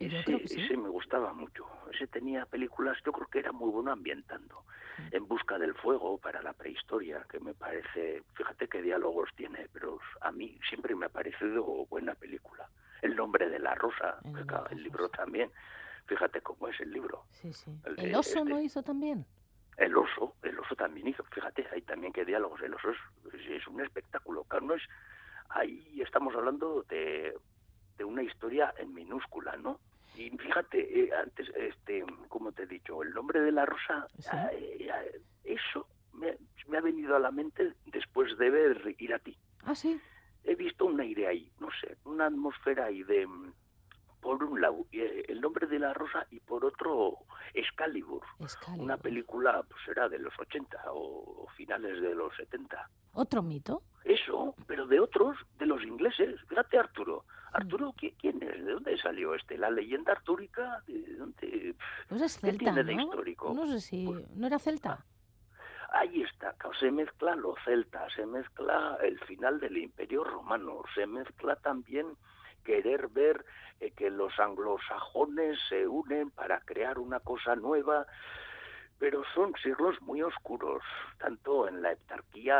Yo creo que sí. ese me gustaba mucho. Ese tenía películas, yo creo que era muy bueno ambientando. En busca del fuego para la prehistoria, que me parece, fíjate qué diálogos tiene, pero a mí siempre me ha parecido buena película. El nombre de la rosa, que claro, el libro también. Fíjate cómo es el libro. Sí, sí. El de ¿El oso este. no hizo también? El oso, el oso también hizo, fíjate, hay también que diálogos, el oso es, es- un espectáculo, no es, ahí estamos hablando de, de una historia en minúscula, ¿no? Y fíjate, eh, antes, este, como te he dicho, el nombre de la rosa, eh, eh, eso me, me ha venido a la mente después de ver Ir a ti. Ah, sí. He visto un aire ahí, no sé, una atmósfera ahí de, mm, por un lado, eh, el nombre de la rosa y por otro, Excalibur. Una película, pues era de los 80 o finales de los 70. ¿Otro mito? Eso, pero de otros, de los ingleses. Fíjate, Arturo. Arturo, ¿qui- ¿quién es? ¿De dónde salió este? ¿La leyenda artúrica? ¿De dónde? Pues es ¿Qué celta, tiene de ¿no? histórico? No sé si... ¿No era celta? Ahí está, se mezcla lo celta, se mezcla el final del Imperio Romano, se mezcla también querer ver eh, que los anglosajones se unen para crear una cosa nueva. Pero son siglos muy oscuros, tanto en la heptarquía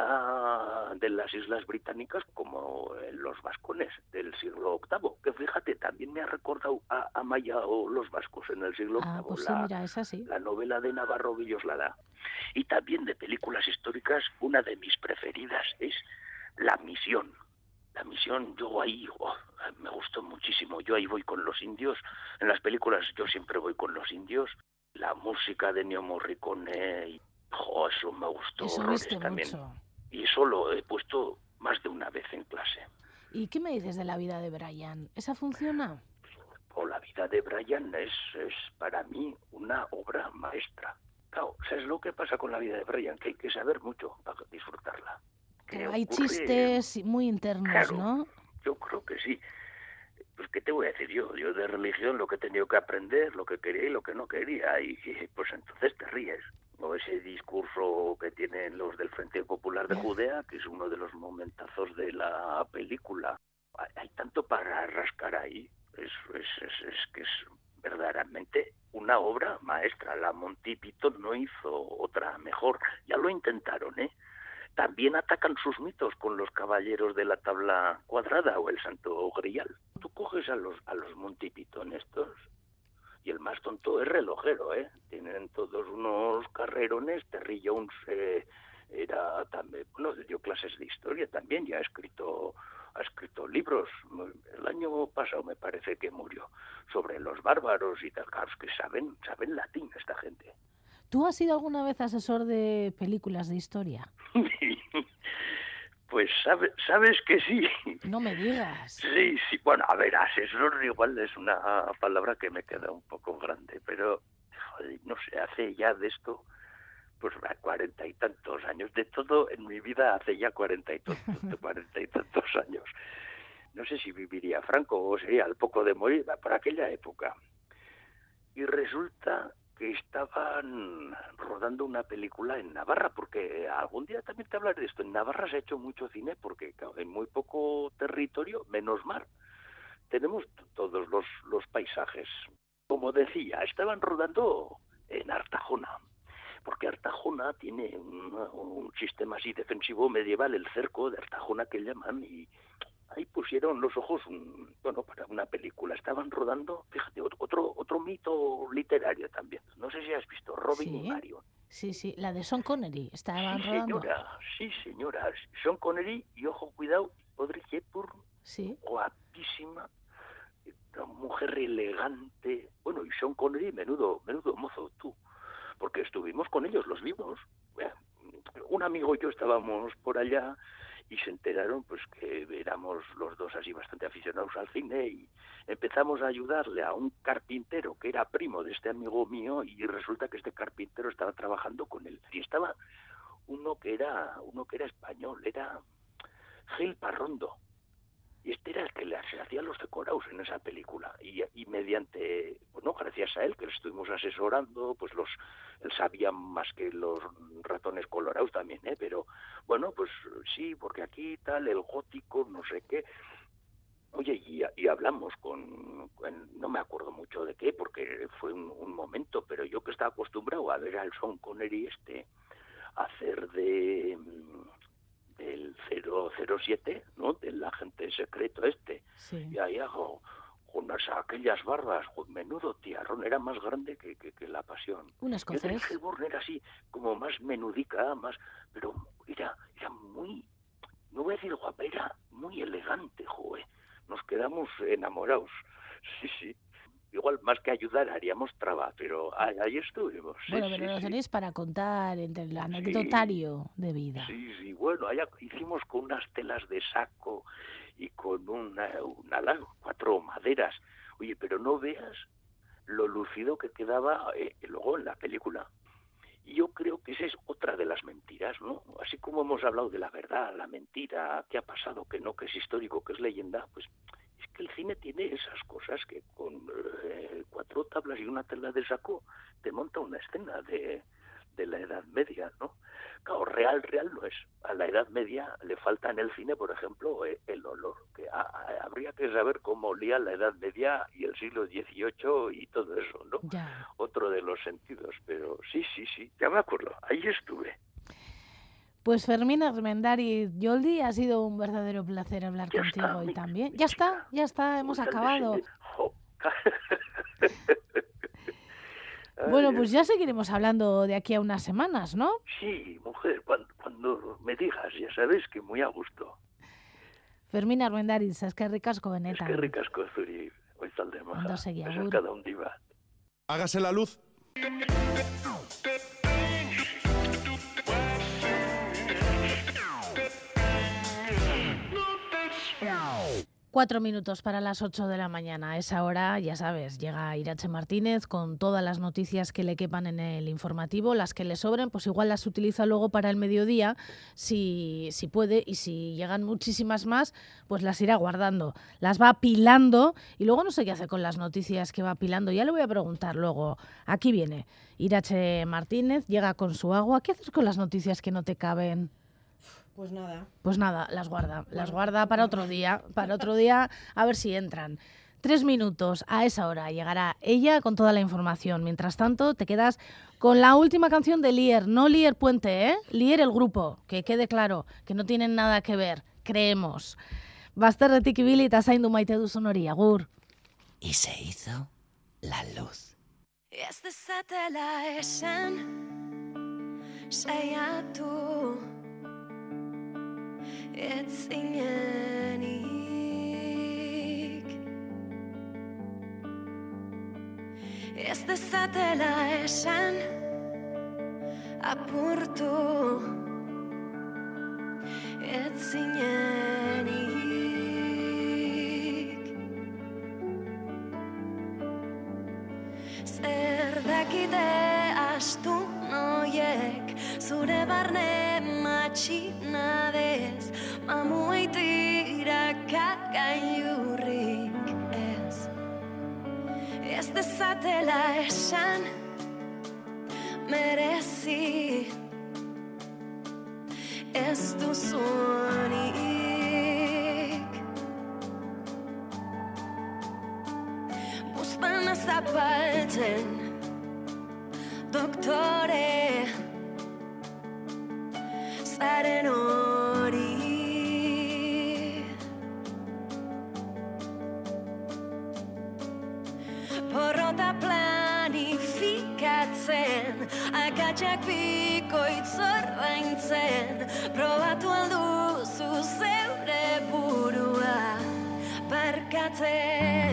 de las Islas Británicas como en los vascones del siglo VIII, que fíjate, también me ha recordado a, a Maya o los vascos en el siglo Ah, VIII, pues sí, la, mira, es así. la novela de Navarro Villoslada. Y también de películas históricas, una de mis preferidas es La Misión. La Misión, yo ahí oh, me gustó muchísimo. Yo ahí voy con los indios. En las películas yo siempre voy con los indios. La música de Neo Morricone, y, jo, eso me gustó Eso horrores viste también. mucho. Y eso lo he puesto más de una vez en clase. ¿Y qué me dices de la vida de Brian? ¿Esa funciona? o la vida de Brian es, es para mí una obra maestra. Claro, ¿sabes lo que pasa con la vida de Brian? Que hay que saber mucho para disfrutarla. Que Que hay ocurre- chistes muy internos, Claro. ¿no? Yo creo que sí. Pues, ¿qué te voy a decir yo? Yo de religión lo que he tenido que aprender, lo que quería y lo que no quería. Y, pues entonces te ríes. O ese discurso que tienen los del Frente Popular de Judea, que es uno de los momentazos de la película. Hay, hay tanto para rascar ahí. Es, es, es, es que es verdaderamente una obra maestra. La Monty Python no hizo otra mejor. Ya lo intentaron, ¿eh? También atacan sus mitos con los caballeros de la tabla cuadrada o el santo grial. Tú coges a los, a los Monty Python estos y el más tonto es relojero, ¿eh? Tienen todos unos carrerones. Terry Jones eh, era también, bueno, dio clases de historia también, ya ha escrito ha escrito libros. El año pasado me parece que murió sobre los bárbaros y tal. Que saben, saben latín esta gente. ¿Tú has sido alguna vez asesor de películas de historia? Pues sabe- sabes que sí. No me digas. Sí, sí. Bueno, a ver, asesor igual es una palabra que me queda un poco grande, pero joder, no sé, hace ya de esto pues cuarenta y tantos años. De todo en mi vida hace ya cuarenta y, tantos, cuarenta y tantos años. No sé si viviría Franco o sería al poco de morir por aquella época. Y resulta que estaban rodando una película en Navarra, porque algún día también te hablaré de esto. En Navarra se ha hecho mucho cine porque en muy poco territorio, menos mar, tenemos todos los, los paisajes. Como decía, estaban rodando en Artajona, porque Artajona tiene un, un sistema así defensivo medieval, el cerco de Artajona que llaman, y ahí pusieron los ojos, un- bueno, para una película. Estaban rodando, fíjate, ot- otro otro mito literario también. No sé si has visto Robin y Sí. Marion. Sí, sí, la de Sean Connery. Estaban Sí, rodando. señora, sí, señora. Sean Connery y, ojo, cuidado, Audrey Hepburn, Sí. guapísima, una mujer elegante. Bueno, y Sean Connery, menudo, menudo mozo, tú. Porque estuvimos con ellos, los vimos. Bueno, Un amigo y yo estábamos por allá y se enteraron pues que éramos los dos así bastante aficionados al cine y empezamos a ayudarle a un carpintero que era primo de este amigo mío y resulta que este carpintero estaba trabajando con él. Y estaba uno que era uno que era español era Gil Parrondo y este era el que le se hacía los decorados en esa película. Y, mediante bueno gracias a él que le estuvimos asesorando pues los él sabía más que los ratones colorados también eh pero bueno pues sí porque aquí tal el gótico no sé qué. Oye, y, hablamos con, no me acuerdo mucho de qué, porque fue un, momento, pero yo que estaba acostumbrado a ver al Sean Connery este hacer de del 007, ¿no? Del agente secreto este. Y ahí hago con las- aquellas barbas, con menudo tiarrón, era más grande que, que, que la pasión. Un Y escocés. Audrey Hepburn era así, como más menudica, más, pero era, era muy, no voy a decir guapa, era muy elegante, joder. Nos quedamos enamorados. Sí, sí. Igual más que ayudar haríamos traba, pero ahí, ahí estuvimos. Sí, bueno, sí, pero lo sí. tenéis para contar entre el anecdotario de vida. Sí, sí, bueno, allá hicimos con unas telas de saco y con una, una cuatro maderas. Oye, pero no veas lo lucido que quedaba eh, luego en la película. Y yo creo que esa es otra de las mentiras, ¿no? Así como hemos hablado de la verdad, la mentira, qué ha pasado, que no, que es histórico, que es leyenda, pues es que el cine tiene esas cosas que con eh, cuatro tablas y una tela de saco te monta una escena de, de la Edad Media, ¿no? Claro, real, real no es. A la Edad Media le falta en el cine, por ejemplo, eh, el olor. Que a- a- habría que saber cómo olía la Edad Media y el siglo XVIII y todo eso, ¿no? Ya. Otro de los sentidos. Pero sí, sí, sí, ya me acuerdo. Ahí estuve. Pues Fermín Armendari Yoldi, ha sido un verdadero placer hablar Ya contigo está, y mi- también. Ya está, ya está, hemos Pues acabado. Bueno, pues ya seguiremos hablando de aquí a unas semanas, ¿no? Sí, mujer, cuando, cuando me digas, ya sabes que muy a gusto. Fermín Armendari, es que ricasco benetan. Qué ricasco zuri, maja. Ondo segi, Eso agur. cada un diva. Hágase la luz. Cuatro minutos para las ocho de la mañana. A esa hora, ya sabes, llega Irache Martínez con todas las noticias que le quepan en el informativo, las que le sobren, pues igual las utiliza luego para el mediodía, si, si puede, y si llegan muchísimas más, pues las irá guardando. Las va apilando y luego no sé qué hace con las noticias que va apilando. Ya le voy a preguntar luego. Aquí viene Irache Martínez, llega con su agua. ¿Qué haces con las noticias que no te caben? Pues nada. Pues nada, las guarda, las guarda para otro día, para otro día, a ver si entran. Tres minutos, a esa hora llegará ella con toda la información. Mientras tanto, te quedas con la última canción de Lier, no Lier Puente, ¿eh? Lier el grupo, que quede claro, que no tienen nada que ver, creemos. Bazterretik ibili eta zaindu maite duzun hori, agur. Y se hizo la luz. Ez dezatela esan Saiatu Ez zinenik Ez dezatela esan Apurtu. Ez zinenik Zer dakite astu noiek Zure barne matxinadez Mamuaitira kagailurrik ez. Ez dezatela esan Merezi. Ez duzunik Buztana zapaltzen Doktore Zaren hori. Porrota planifikatzen Akatsak bikoitz ordaintzen. Probatu alduzu zeure burua Barkatzen